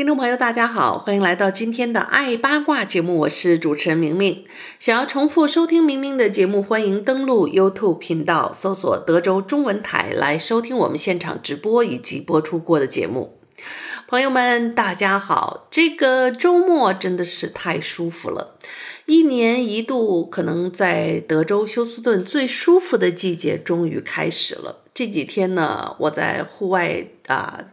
听众朋友，大家好，欢迎来到今天的爱八卦节目，我是主持人明明。想要重复收听明明的节目，欢迎登录 YouTube 频道，搜索德州中文台来收听我们现场直播以及播出过的节目。朋友们，大家好，这个周末真的是太舒服了，一年一度可能在德州休斯顿最舒服的季节终于开始了。这几天呢，我在户外啊。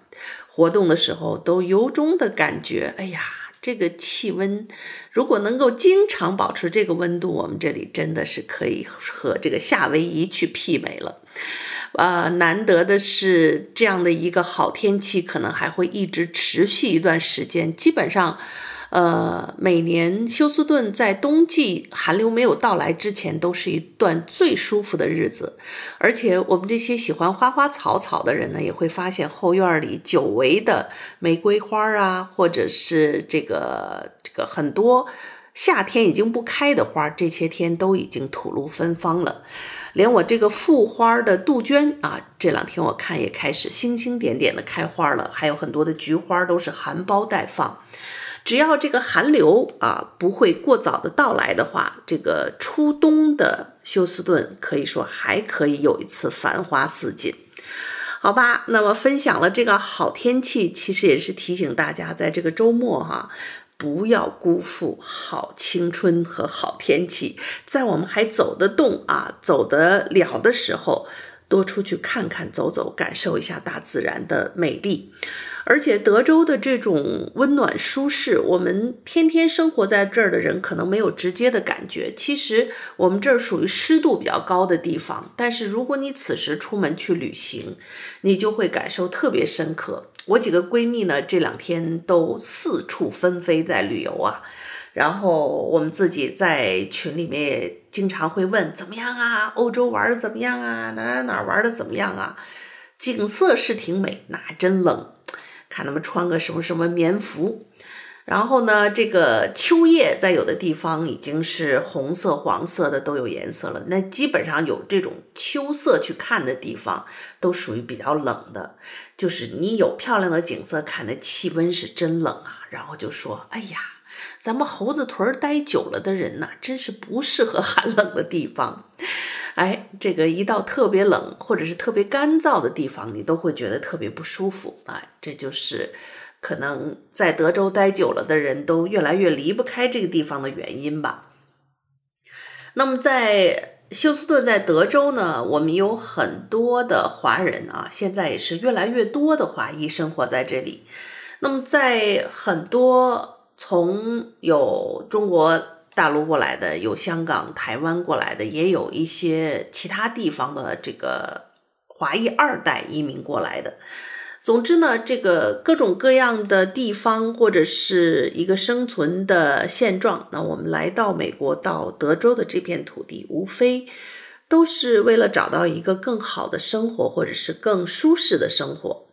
活动的时候都由衷的感觉，哎呀，这个气温如果能够经常保持这个温度，我们这里真的是可以和这个夏威夷去媲美了。呃，难得的是这样的一个好天气，可能还会一直持续一段时间，基本上。呃，每年休斯顿在冬季寒流没有到来之前，都是一段最舒服的日子。而且我们这些喜欢花花草草的人呢，也会发现后院里久违的玫瑰花啊，或者是这个这个很多夏天已经不开的花，这些天都已经吐露芬芳了。连我这个复花的杜鹃啊，这两天我看也开始星星点点的开花了，还有很多的菊花都是含苞待放。只要这个寒流啊不会过早的到来的话，这个初冬的休斯顿可以说还可以有一次繁花似锦，好吧？那么分享了这个好天气，其实也是提醒大家，在这个周末哈、不要辜负好青春和好天气，在我们还走得动啊、走得了的时候，多出去看看、走走，感受一下大自然的美丽。而且德州的这种温暖舒适，我们天天生活在这儿的人可能没有直接的感觉。其实我们这儿属于湿度比较高的地方，但是如果你此时出门去旅行，你就会感受特别深刻。我几个闺蜜呢，这两天都四处纷飞在旅游啊，然后我们自己在群里面也经常会问怎么样啊？欧洲玩的怎么样啊？哪哪哪玩的怎么样啊？景色是挺美，那真冷。看他们穿个什么什么棉服，然后呢，这个秋叶在有的地方已经是红色、黄色的都有颜色了。那基本上有这种秋色去看的地方，都属于比较冷的。就是你有漂亮的景色看，那气温是真冷啊。然后就说：“哎呀，咱们猴子屯待久了的人呐，真是不适合寒冷的地方。”哎，这个一到特别冷或者是特别干燥的地方，你都会觉得特别不舒服。哎，这就是可能在德州待久了的人都越来越离不开这个地方的原因吧。那么在休斯顿，在德州呢，我们有很多的华人啊，现在也是越来越多的华裔生活在这里。那么在很多从有中国。大陆过来的，有香港、台湾过来的，也有一些其他地方的这个华裔二代移民过来的。总之呢，这个各种各样的地方或者是一个生存的现状，那我们来到美国，到德州的这片土地，无非都是为了找到一个更好的生活，或者是更舒适的生活。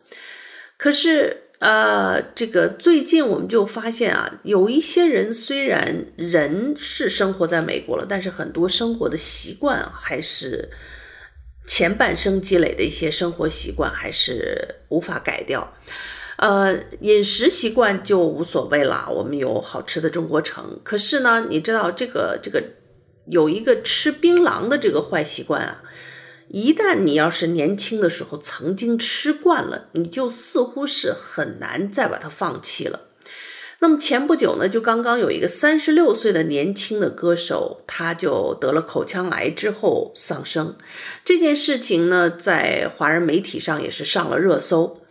可是。呃，这个最近我们就发现啊，有一些人虽然人是生活在美国了，但是很多生活的习惯还是前半生积累的一些生活习惯还是无法改掉。呃，饮食习惯就无所谓啦，我们有好吃的中国城。可是呢，你知道这个这个有一个吃槟榔的这个坏习惯啊。一旦你要是年轻的时候曾经吃惯了，你就似乎是很难再把它放弃了。那么前不久呢，就刚刚有一个三十六岁的年轻的歌手，他就得了口腔癌之后丧生。这件事情呢，在华人媒体上也是上了热搜。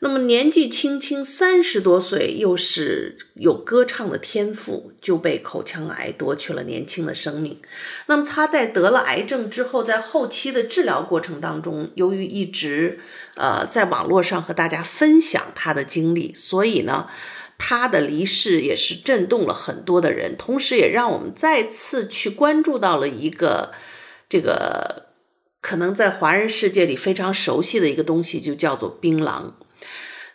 那么年纪轻轻三十多岁，又是有歌唱的天赋，就被口腔癌夺去了年轻的生命。那么他在得了癌症之后，在后期的治疗过程当中，由于一直呃在网络上和大家分享他的经历，所以呢，他的离世也是震动了很多的人，同时也让我们再次去关注到了一个这个可能在华人世界里非常熟悉的一个东西，就叫做槟榔。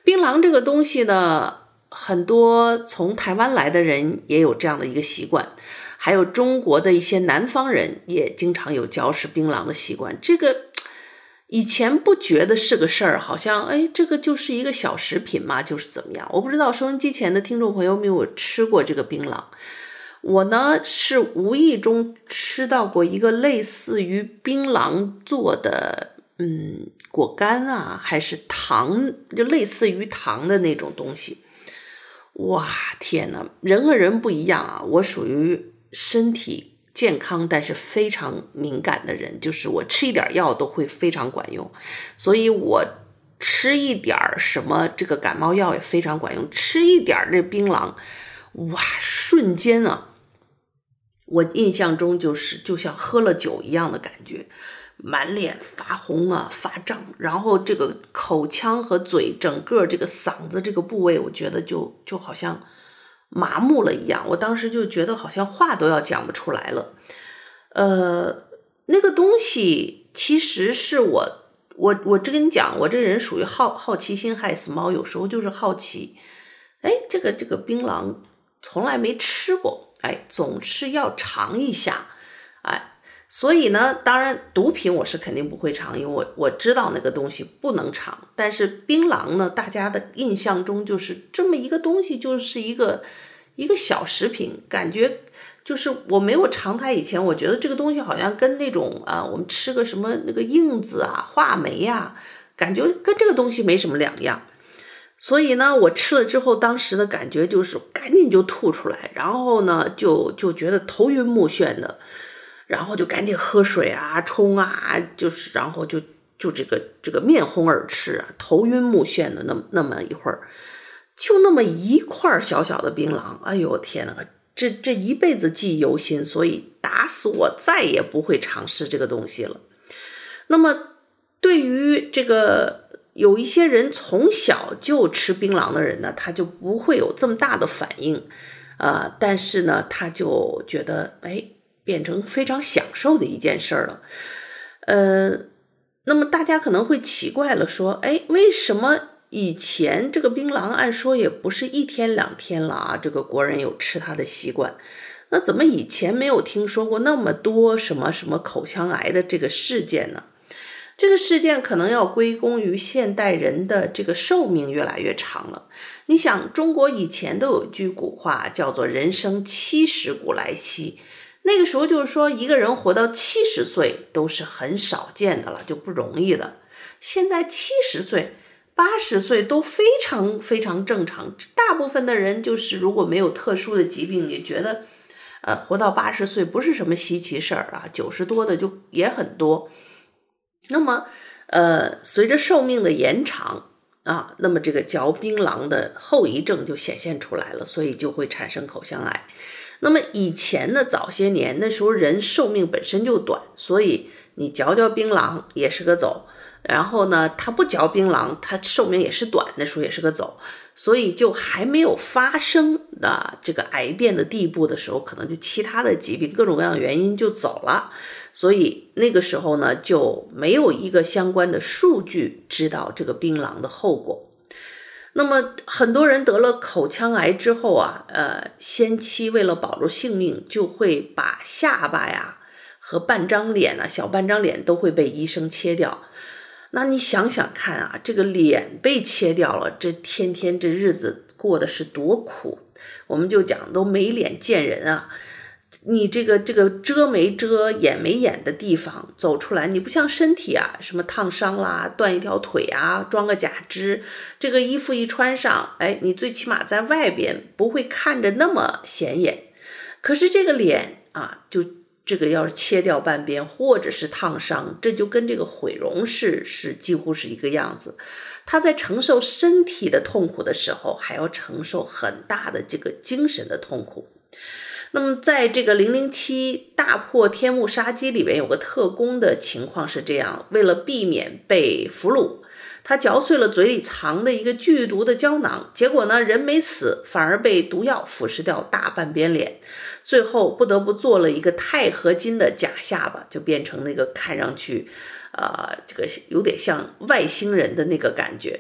槟榔这个东西呢，很多从台湾来的人也有这样的一个习惯，还有中国的一些南方人也经常有嚼食槟榔的习惯。这个。以前不觉得是个事儿，好像哎，这个就是一个小食品嘛，就是怎么样？我不知道收音机前的听众朋友没有吃过这个槟榔。我呢是无意中吃到过一个类似于槟榔做的，嗯，果干啊，还是糖，就类似于糖的那种东西。哇，天呐，人和人不一样啊，我属于身体。健康但是非常敏感的人，就是我吃一点药都会非常管用，所以我吃一点什么这个感冒药也非常管用，吃一点这槟榔，哇，瞬间啊，我印象中就是就像喝了酒一样的感觉，满脸发红啊，发胀，然后这个口腔和嘴整个这个嗓子这个部位，我觉得就就好像。麻木了一样，我当时就觉得好像话都要讲不出来了。呃，那个东西其实是我，我，我这跟你讲，我这人属于好好奇心害死猫，有时候就是好奇。哎，这个这个槟榔从来没吃过，哎，总是要尝一下，所以呢，当然毒品我是肯定不会尝，因为我我知道那个东西不能尝。但是槟榔呢，大家的印象中就是这么一个东西，就是一个。一个小食品，感觉就是我没有尝它以前，我觉得这个东西好像跟那种啊，我们吃个什么那个硬子啊、话梅呀，感觉跟这个东西没什么两样。所以呢，我吃了之后，当时的感觉就是赶紧就吐出来，然后呢，就就觉得头晕目眩的，然后就赶紧喝水啊、冲啊，就是然后就就这个这个面红耳赤啊、头晕目眩的那么那么一会儿。就那么一块小小的槟榔，哎呦天哪，这这一辈子记忆犹新，所以打死我再也不会尝试这个东西了。那么，对于这个有一些人从小就吃槟榔的人呢，他就不会有这么大的反应，呃，但是呢，他就觉得哎，变成非常享受的一件事儿了。呃，那么大家可能会奇怪了，说，哎，为什么？以前这个槟榔按说也不是一天两天了啊，这个国人有吃它的习惯，那怎么以前没有听说过那么多什么什么口腔癌的这个事件呢？这个事件可能要归功于现代人的这个寿命越来越长了。你想，中国以前都有一句古话叫做“人生七十古来稀”，那个时候就是说一个人活到七十岁都是很少见的了，就不容易的。现在七十岁。八十岁都非常非常正常，大部分的人就是如果没有特殊的疾病，也觉得，呃，活到八十岁不是什么稀奇事儿啊。九十多的就也很多。那么，呃，随着寿命的延长啊，那么这个嚼槟榔的后遗症就显现出来了，所以就会产生口腔癌。那么以前的早些年，那时候人寿命本身就短，所以你嚼嚼槟榔也是个走。然后呢，他不嚼槟榔，他寿命也是短，那时候也是个走，所以就还没有发生的这个癌变的地步的时候，可能就其他的疾病各种各样的原因就走了，所以那个时候呢，就没有一个相关的数据知道这个槟榔的后果。那么很多人得了口腔癌之后啊，呃，先期为了保住性命，就会把下巴呀和半张脸啊，小半张脸都会被医生切掉。那你想想看啊，这个脸被切掉了，这天天这日子过得是多苦。我们就讲都没脸见人啊，你这个这个遮没遮掩没掩的地方走出来，你不像身体啊，什么烫伤啦，断一条腿啊，装个假肢，这个衣服一穿上，哎，你最起码在外边不会看着那么显眼。可是这个脸啊，就。这个要是切掉半边，或者是烫伤，这就跟这个毁容是是几乎是一个样子。他在承受身体的痛苦的时候，还要承受很大的这个精神的痛苦。那么，在这个《零零七大破天幕杀机》里面，有个特工的情况是这样：为了避免被俘虏，他嚼碎了嘴里藏的一个剧毒的胶囊，结果呢，人没死，反而被毒药腐蚀掉大半边脸，最后不得不做了一个钛合金的假下巴，就变成那个看上去，呃，这个有点像外星人的那个感觉。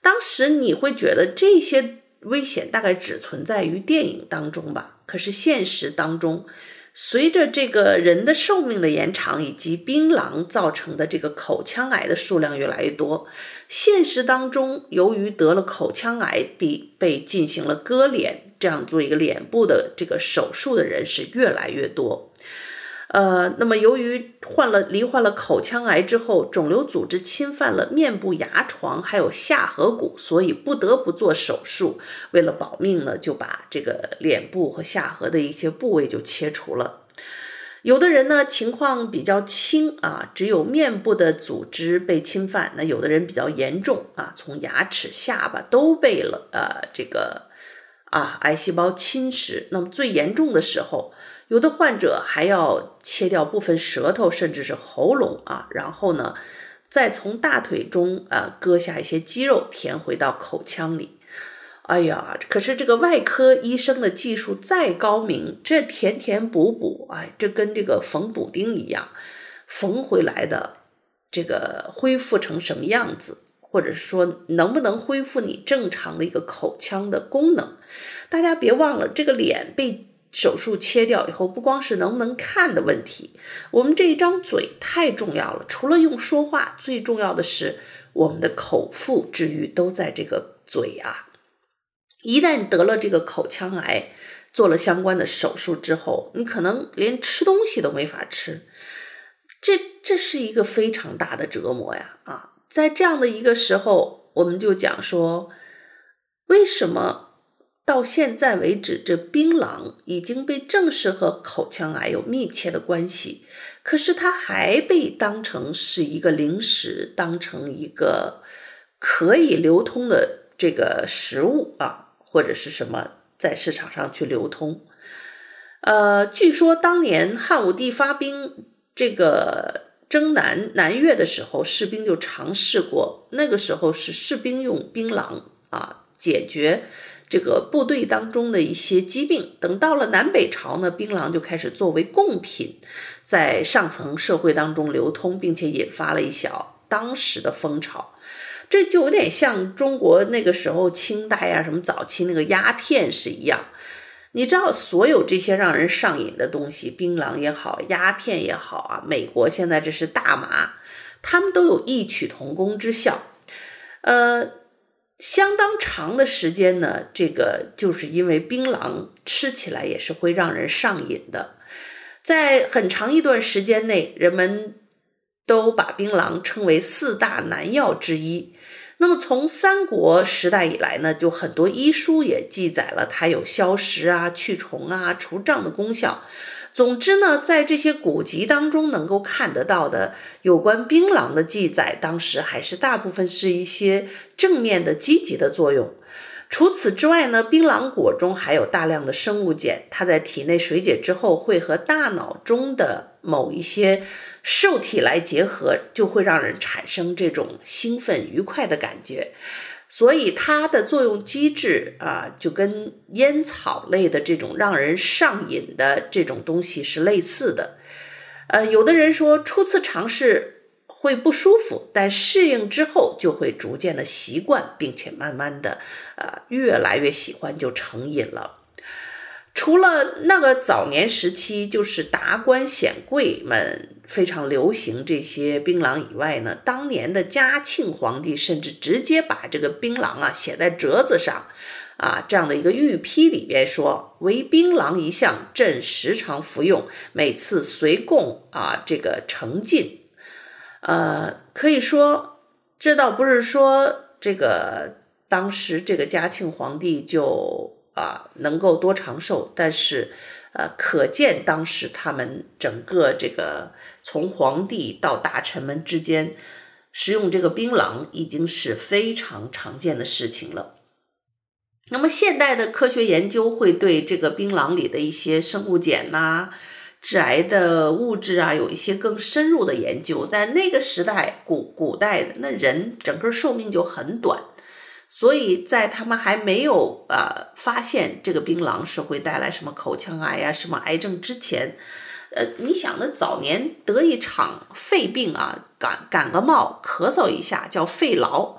当时你会觉得这些危险大概只存在于电影当中吧？可是现实当中，随着这个人的寿命的延长，以及槟榔造成的这个口腔癌的数量越来越多，现实当中由于得了口腔癌，被被进行了割脸，这样做一个脸部的这个手术的人是越来越多。呃，那么由于患了罹患了口腔癌之后，肿瘤组织侵犯了面部牙床，还有下颌骨，所以不得不做手术。为了保命呢，就把这个脸部和下颌的一些部位就切除了。有的人呢情况比较轻啊，只有面部的组织被侵犯；那有的人比较严重啊，从牙齿、下巴都被了呃这个啊癌细胞侵蚀。那么最严重的时候，有的患者还要切掉部分舌头，甚至是喉咙啊，然后呢，再从大腿中啊割下一些肌肉填回到口腔里。哎呀，可是这个外科医生的技术再高明，这填填补补，哎，这跟这个缝补丁一样，缝回来的这个恢复成什么样子，或者是说能不能恢复你正常的一个口腔的功能？大家别忘了，这个脸被。手术切掉以后，不光是能不能看的问题，我们这一张嘴太重要了。除了用说话，最重要的是我们的口腹之欲都在这个嘴啊。一旦得了这个口腔癌，做了相关的手术之后，你可能连吃东西都没法吃，这这是一个非常大的折磨呀！啊，在这样的一个时候，我们就讲说，为什么？到现在为止，这槟榔已经被证实和口腔癌有密切的关系，可是它还被当成是一个零食，当成一个可以流通的这个食物啊，或者是什么在市场上去流通。呃，据说当年汉武帝发兵这个征南南越的时候，士兵就尝试过，那个时候是士兵用槟榔啊解决。这个部队当中的一些疾病，等到了南北朝呢，槟榔就开始作为贡品，在上层社会当中流通，并且引发了一小当时的风潮。这就有点像中国那个时候清代啊，什么早期那个鸦片是一样。你知道，所有这些让人上瘾的东西，槟榔也好，鸦片也好啊，美国现在这是大麻，他们都有异曲同工之效。呃。相当长的时间呢，这个就是因为槟榔吃起来也是会让人上瘾的，在很长一段时间内，人们都把槟榔称为四大难药之一。那么从三国时代以来呢，就很多医书也记载了它有消食啊、去虫啊、除胀的功效。总之呢，在这些古籍当中能够看得到的有关槟榔的记载，当时还是大部分是一些正面的、积极的作用。除此之外呢，槟榔果中还有大量的生物碱，它在体内水解之后，会和大脑中的某一些受体来结合，就会让人产生这种兴奋、愉快的感觉。所以它的作用机制啊，就跟烟草类的这种让人上瘾的这种东西是类似的。呃，有的人说初次尝试会不舒服，但适应之后就会逐渐的习惯，并且慢慢的呃越来越喜欢，就成瘾了。除了那个早年时期，就是达官显贵们非常流行这些槟榔以外呢，当年的嘉庆皇帝甚至直接把这个槟榔啊写在折子上，啊这样的一个御批里边说：“唯槟榔一项，朕时常服用，每次随贡啊这个成进。”呃，可以说这倒不是说这个当时这个嘉庆皇帝就。啊，能够多长寿，但是，呃，可见当时他们整个这个从皇帝到大臣们之间食用这个槟榔已经是非常常见的事情了。那么，现代的科学研究会对这个槟榔里的一些生物碱呐、致癌的物质啊有一些更深入的研究。但那个时代古古代的那人整个寿命就很短，所以在他们还没有呃发现这个槟榔是会带来什么口腔癌啊、什么癌症之前。呃，你想，呢早年得一场肺病啊，感感个冒，咳嗽一下叫肺痨，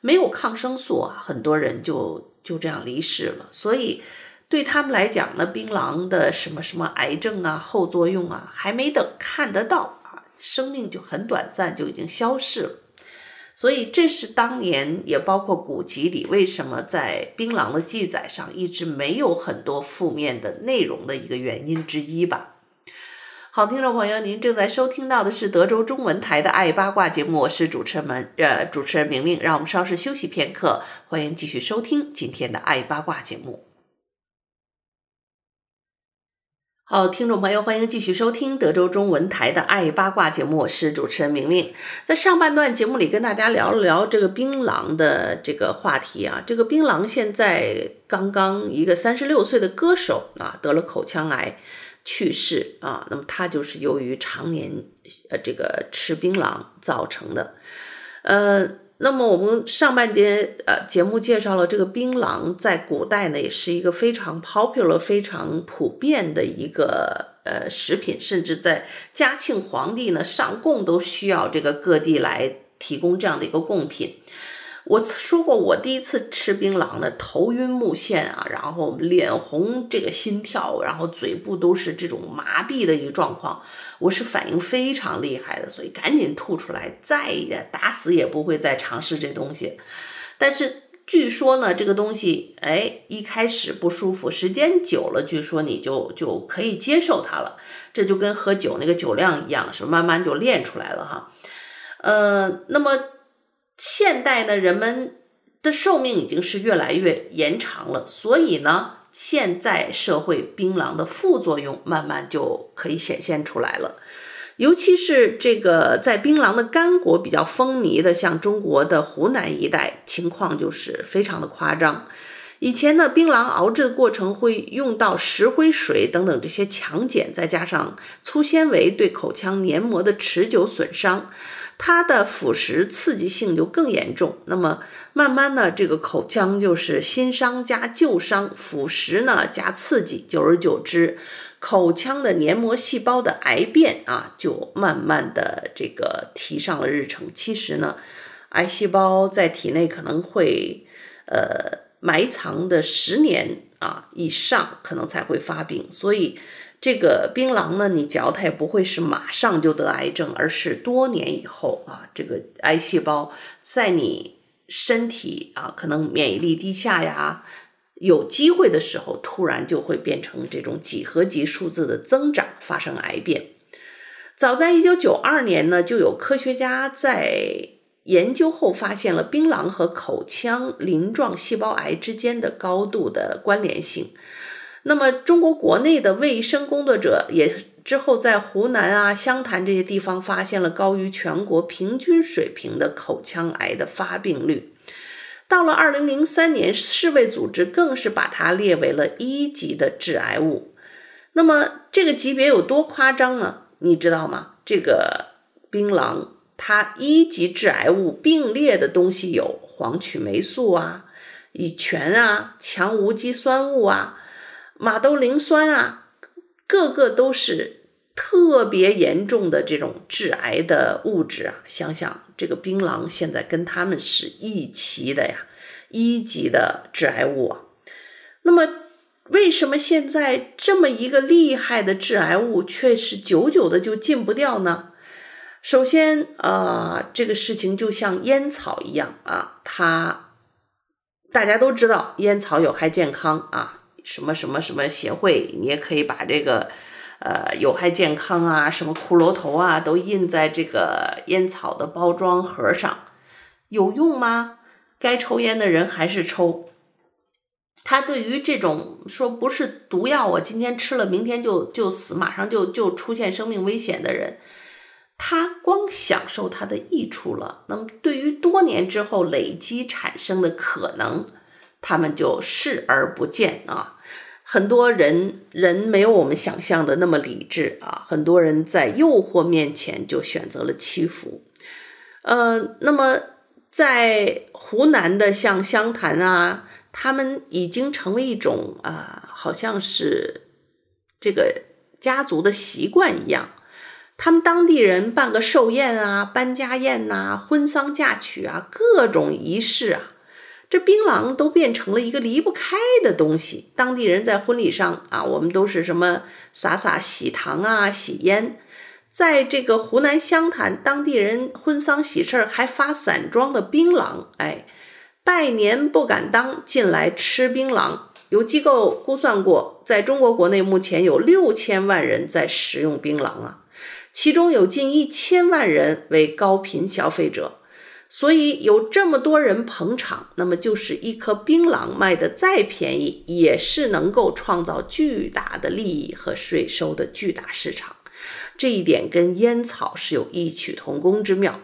没有抗生素啊，很多人就就这样离世了。所以对他们来讲呢，槟榔的什么什么癌症啊、后作用啊，还没等看得到啊，生命就很短暂，就已经消逝了。所以这是当年也包括古籍里为什么在槟榔的记载上一直没有很多负面的内容的一个原因之一吧。好，听众朋友，您正在收听到的是德州中文台的《爱八卦》节目，我是主持人们，呃，主持人明明。让我们稍事休息片刻，欢迎继续收听今天的《爱八卦》节目。好，听众朋友，欢迎继续收听德州中文台的《爱八卦》节目，我是主持人明明。在上半段节目里，跟大家聊了聊这个槟榔的这个话题啊。这个槟榔现在刚刚一个三十六岁的歌手啊，得了口腔癌。去世啊，那么他就是由于常年呃这个吃槟榔造成的，呃，那么我们上半节呃节目介绍了这个槟榔在古代呢也是一个非常 popular、非常普遍的一个呃食品，甚至在嘉庆皇帝呢上贡都需要这个各地来提供这样的一个贡品。我说过，我第一次吃槟榔的头晕目眩啊，然后脸红，这个心跳，然后嘴部都是这种麻痹的一个状况，我是反应非常厉害的，所以赶紧吐出来，再也打死也不会再尝试这东西。但是据说呢，这个东西，哎，一开始不舒服，时间久了，据说你就就可以接受它了。这就跟喝酒那个酒量一样，是慢慢就练出来了哈。呃，那么。现代呢，人们的寿命已经是越来越延长了，所以呢，现在社会槟榔的副作用慢慢就可以显现出来了。尤其是这个在槟榔的干果比较风靡的，像中国的湖南一带，情况就是非常的夸张。以前呢，槟榔熬制的过程会用到石灰水等等这些强碱，再加上粗纤维对口腔黏膜的持久损伤。它的腐蚀刺激性就更严重，那么慢慢呢，这个口腔就是新伤加旧伤，腐蚀呢加刺激，久而久之，口腔的黏膜细胞的癌变啊，就慢慢的这个提上了日程。其实呢，癌细胞在体内可能会呃埋藏的十年啊以上，可能才会发病，所以。这个槟榔呢，你嚼它也不会是马上就得癌症，而是多年以后啊，这个癌细胞在你身体啊，可能免疫力低下呀，有机会的时候，突然就会变成这种几何级数字的增长，发生癌变。早在一九九二年呢，就有科学家在研究后发现了槟榔和口腔鳞状细胞癌之间的高度的关联性。那么，中国国内的卫生工作者也之后在湖南啊、湘潭这些地方发现了高于全国平均水平的口腔癌的发病率。到了二零零三年，世卫组织更是把它列为了一级的致癌物。那么，这个级别有多夸张呢？你知道吗？这个槟榔，它一级致癌物并列的东西有黄曲霉素啊、乙醛啊、强无机酸物啊。马兜铃酸啊，个个都是特别严重的这种致癌的物质啊！想想这个槟榔现在跟他们是一齐的呀，一级的致癌物啊。那么，为什么现在这么一个厉害的致癌物，却是久久的就禁不掉呢？首先、呃，这个事情就像烟草一样啊，它大家都知道烟草有害健康啊。什么什么什么协会，你也可以把这个，呃，有害健康啊，什么骷髅头啊，都印在这个烟草的包装盒上，有用吗？该抽烟的人还是抽。他对于这种说不是毒药，我今天吃了，明天就就死，马上就就出现生命危险的人，他光享受它的益处了。那么，对于多年之后累积产生的可能。他们就视而不见啊！很多人人没有我们想象的那么理智啊，很多人在诱惑面前就选择了欺负。呃，那么在湖南的像湘潭啊，他们已经成为一种啊、好像是这个家族的习惯一样。他们当地人办个寿宴啊、搬家宴呐、婚丧嫁娶啊，各种仪式啊。这槟榔都变成了一个离不开的东西。当地人在婚礼上啊，我们都是什么洒洒喜糖啊、喜烟。在这个湖南湘潭，当地人婚丧喜事还发散装的槟榔。哎，拜年不敢当，进来吃槟榔。有机构估算过，在中国国内目前有六千万人在食用槟榔啊，其中有近一千万人为高频消费者。所以有这么多人捧场，那么就是一颗槟榔卖得再便宜，也是能够创造巨大的利益和税收的巨大市场。这一点跟烟草是有异曲同工之妙。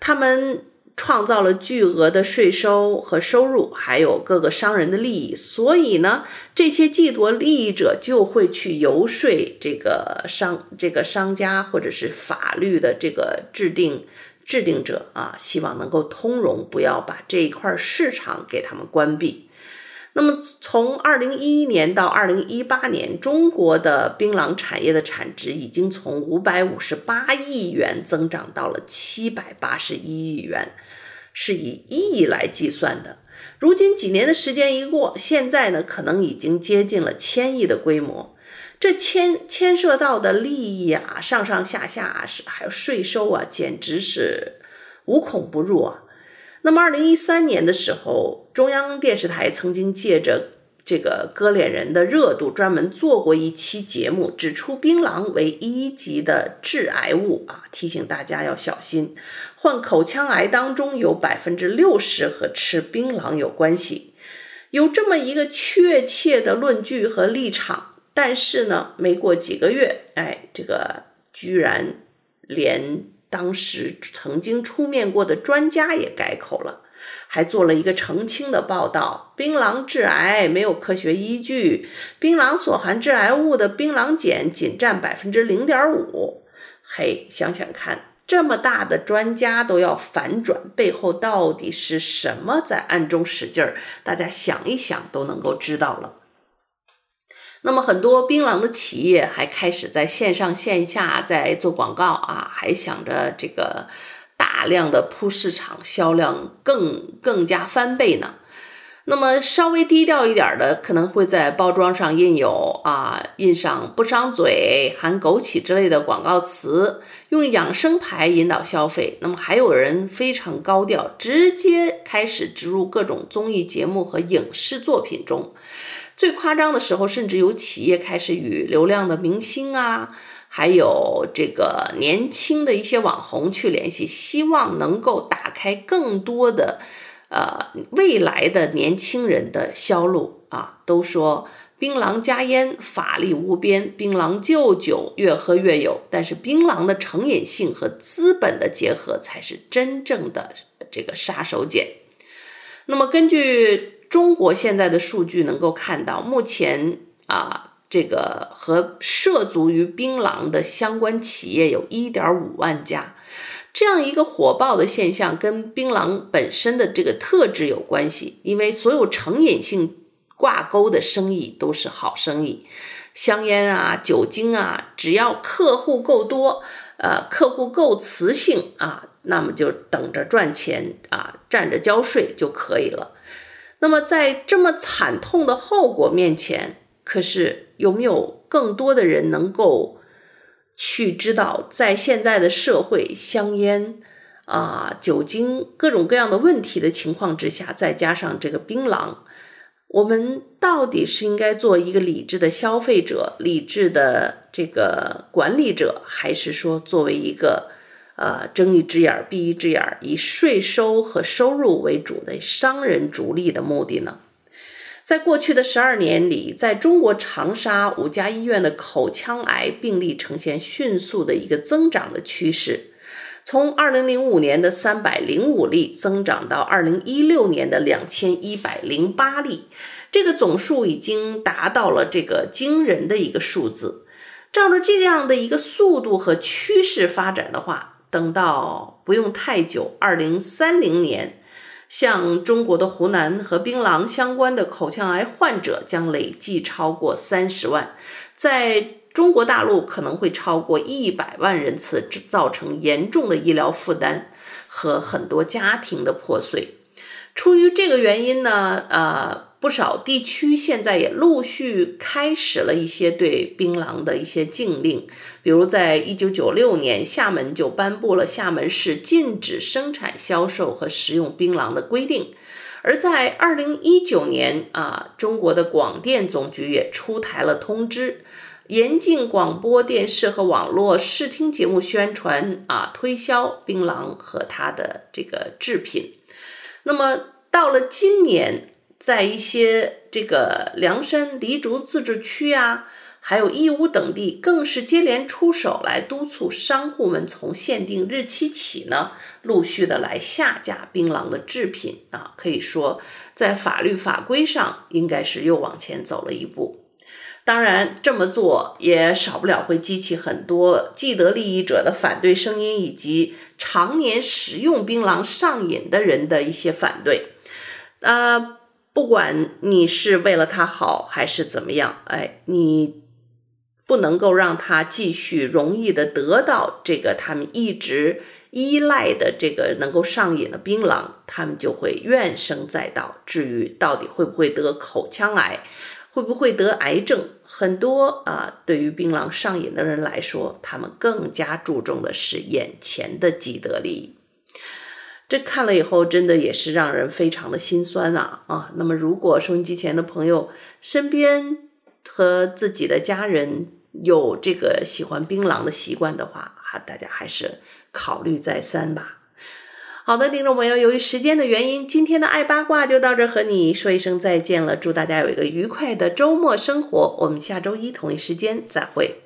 他们创造了巨额的税收和收入，还有各个商人的利益。所以呢，这些既得利益者就会去游说这个商、这个商家或者是法律的这个制定。制定者啊，希望能够通融，不要把这一块市场给他们关闭。那么，从二零一一年到二零一八年，中国的槟榔产业的产值已经从五百五十八亿元增长到了七百八十一亿元，是以亿来计算的。如今几年的时间一过，现在呢，可能已经接近了千亿的规模。这牵牵涉到的利益啊，上上下下啊，是还有税收啊，简直是无孔不入啊。那么，二零一三年的时候，中央电视台曾经借着这个割脸人的热度，专门做过一期节目，指出槟榔为一级的致癌物啊，提醒大家要小心，患口腔癌当中有百分之六十和吃槟榔有关系。有这么一个确切的论据和立场。但是呢，没过几个月，哎，这个居然连当时曾经出面过的专家也改口了，还做了一个澄清的报道：槟榔致癌没有科学依据，槟榔所含致癌物的槟榔碱仅占百分之零点五。嘿，想想看，这么大的专家都要反转，背后到底是什么在暗中使劲儿？大家想一想都能够知道了。那么很多槟榔的企业还开始在线上线下在做广告啊，还想着这个大量的铺市场，销量更更加翻倍呢。那么稍微低调一点的，可能会在包装上印有啊，印上不伤嘴、含枸杞之类的广告词，用养生牌引导消费。那么还有人非常高调，直接开始植入各种综艺节目和影视作品中。最夸张的时候，甚至有企业开始与流量的明星啊，还有这个年轻的一些网红去联系，希望能够打开更多的呃未来的年轻人的销路啊。都说槟榔加烟法力无边，槟榔就酒越喝越有，但是槟榔的成瘾性和资本的结合才是真正的这个杀手锏。那么根据。中国现在的数据能够看到，目前啊，这个和涉足于槟榔的相关企业有一点五万家，这样一个火爆的现象跟槟榔本身的这个特质有关系，因为所有成瘾性挂钩的生意都是好生意，香烟啊、酒精啊，只要客户够多，呃，客户够磁性啊，那么就等着赚钱啊，站着交税就可以了。那么，在这么惨痛的后果面前，可是有没有更多的人能够去知道，在现在的社会，香烟啊、酒精各种各样的问题的情况之下，再加上这个槟榔，我们到底是应该做一个理智的消费者、理智的这个管理者，还是说作为一个？呃，睁一只眼闭一只眼，以税收和收入为主的商人逐利的目的呢？在过去的十二年里，在中国长沙五家医院的口腔癌病例呈现迅速的一个增长的趋势，从二零零五年的三百零五例增长到二零一六年的两千一百零八例，这个总数已经达到了这个惊人的一个数字。照着这样的一个速度和趋势发展的话，等到不用太久，二零三零年，像中国的湖南和槟榔相关的口腔癌患者将累计超过三十万，在中国大陆可能会超过一百万人次，造成严重的医疗负担和很多家庭的破碎。出于这个原因呢，呃。不少地区现在也陆续开始了一些对槟榔的一些禁令，比如在一九九六年，厦门就颁布了厦门市禁止生产、销售和食用槟榔的规定。而在二零一九年啊，中国的广电总局也出台了通知，严禁广播电视和网络视听节目宣传啊、推销槟榔和它的这个制品。那么到了今年。在一些这个凉山黎族自治区啊，还有义乌等地，更是接连出手来督促商户们从限定日期起呢，陆续的来下架槟榔的制品啊。可以说，在法律法规上，应该是又往前走了一步。当然，这么做也少不了会激起很多既得利益者的反对声音，以及常年食用槟榔上瘾的人的一些反对。呃。不管你是为了他好还是怎么样，哎，你不能够让他继续容易的得到这个他们一直依赖的这个能够上瘾的槟榔，他们就会怨声载道。至于到底会不会得口腔癌，会不会得癌症，很多啊，对于槟榔上瘾的人来说，他们更加注重的是眼前的既得利益。这看了以后，真的也是让人非常的心酸啊啊！那么，如果收音机前的朋友身边和自己的家人有这个喜欢槟榔的习惯的话，哈，大家还是考虑再三吧。好的，听众朋友，由于时间的原因，今天的爱八卦就到这，和你说一声再见了。祝大家有一个愉快的周末生活，我们下周一同一时间再会。